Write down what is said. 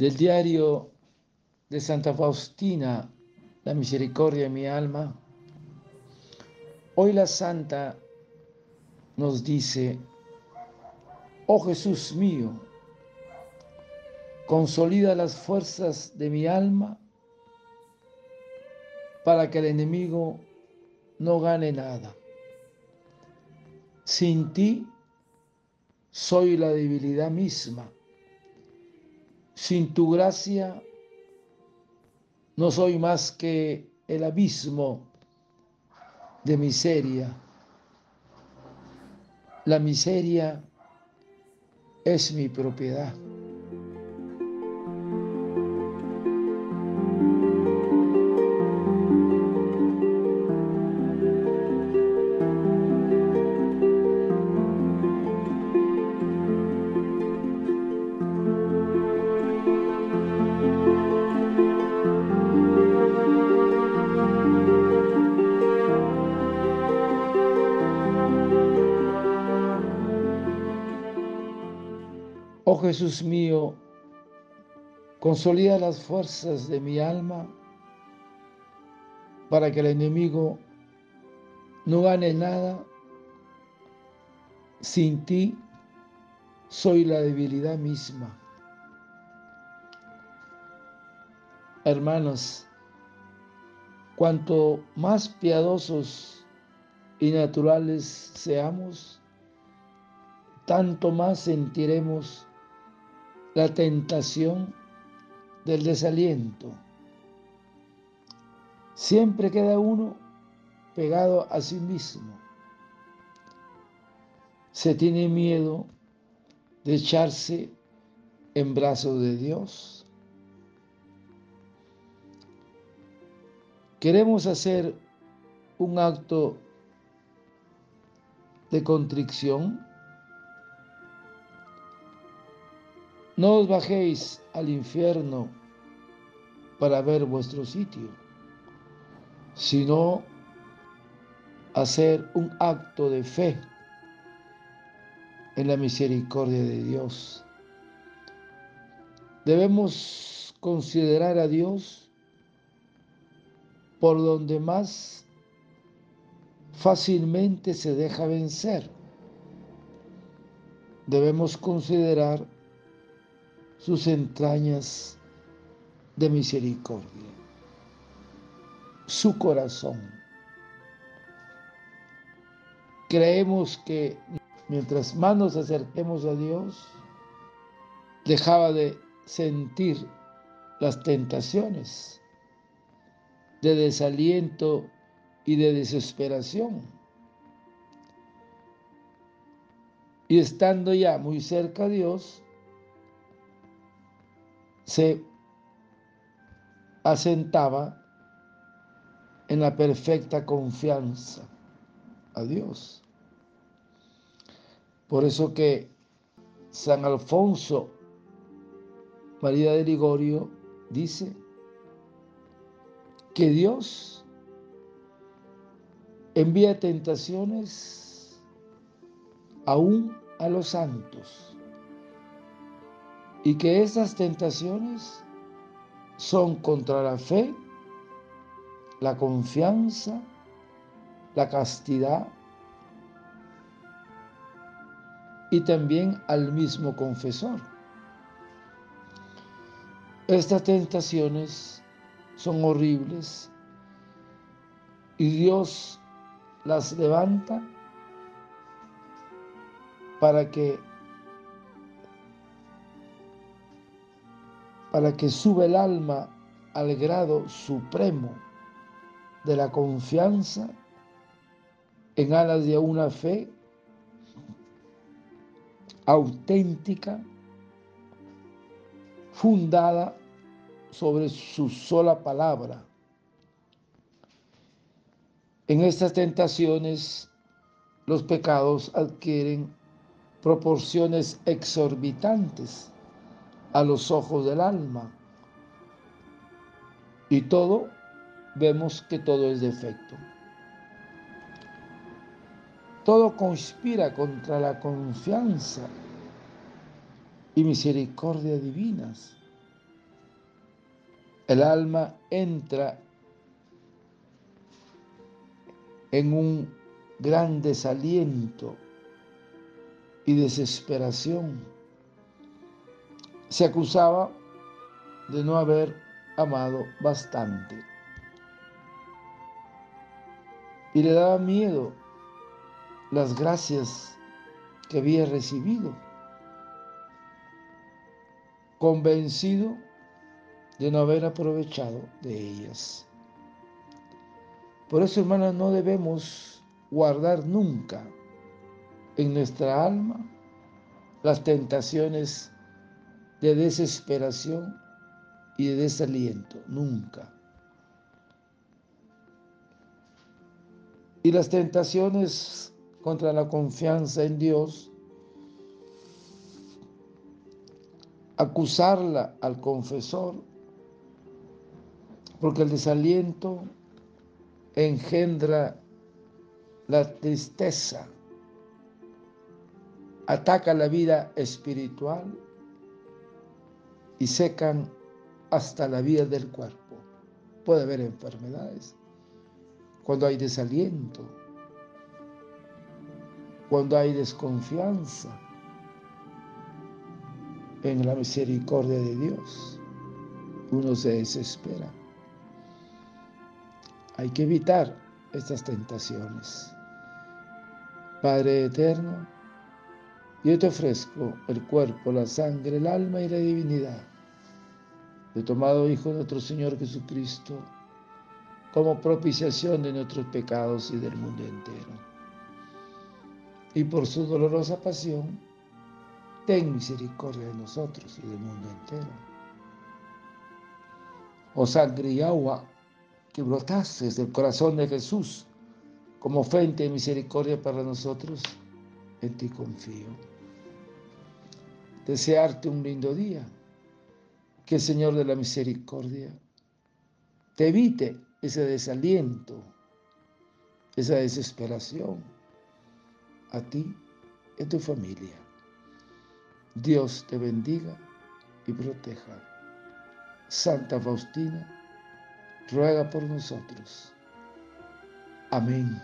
del diario de Santa Faustina, la misericordia de mi alma. Hoy la Santa nos dice, oh Jesús mío, consolida las fuerzas de mi alma para que el enemigo no gane nada. Sin ti soy la debilidad misma. Sin tu gracia no soy más que el abismo de miseria. La miseria es mi propiedad. Oh Jesús mío, consolida las fuerzas de mi alma para que el enemigo no gane nada. Sin ti soy la debilidad misma. Hermanos, cuanto más piadosos y naturales seamos, tanto más sentiremos la tentación del desaliento. Siempre queda uno pegado a sí mismo. Se tiene miedo de echarse en brazos de Dios. Queremos hacer un acto de contrición No os bajéis al infierno para ver vuestro sitio, sino hacer un acto de fe en la misericordia de Dios. Debemos considerar a Dios por donde más fácilmente se deja vencer. Debemos considerar sus entrañas de misericordia, su corazón. Creemos que mientras más nos acerquemos a Dios, dejaba de sentir las tentaciones de desaliento y de desesperación. Y estando ya muy cerca a Dios, se asentaba en la perfecta confianza a Dios. Por eso que San Alfonso María de Ligorio dice que Dios envía tentaciones aún a los santos y que esas tentaciones son contra la fe, la confianza, la castidad y también al mismo confesor. Estas tentaciones son horribles y Dios las levanta para que para que sube el alma al grado supremo de la confianza en alas de una fe auténtica, fundada sobre su sola palabra. En estas tentaciones los pecados adquieren proporciones exorbitantes a los ojos del alma. Y todo, vemos que todo es defecto. Todo conspira contra la confianza y misericordia divinas. el alma entra en un gran desaliento y desesperación. Se acusaba de no haber amado bastante. Y le daba miedo las gracias que había recibido, convencido de no haber aprovechado de ellas. Por eso, hermanas, no debemos guardar nunca en nuestra alma las tentaciones de desesperación y de desaliento, nunca. Y las tentaciones contra la confianza en Dios, acusarla al confesor, porque el desaliento engendra la tristeza, ataca la vida espiritual y secan hasta la vida del cuerpo. Puede haber enfermedades cuando hay desaliento, cuando hay desconfianza en la misericordia de Dios. Uno se desespera. Hay que evitar estas tentaciones. Padre eterno, yo te ofrezco el cuerpo, la sangre, el alma y la divinidad de tomado Hijo de nuestro Señor Jesucristo como propiciación de nuestros pecados y del mundo entero. Y por su dolorosa pasión, ten misericordia de nosotros y del mundo entero. Oh sangre y agua que brotaste desde el corazón de Jesús como fuente de misericordia para nosotros, en ti confío. Desearte un lindo día, que el Señor de la misericordia te evite ese desaliento, esa desesperación a ti y a tu familia. Dios te bendiga y proteja. Santa Faustina, ruega por nosotros. Amén.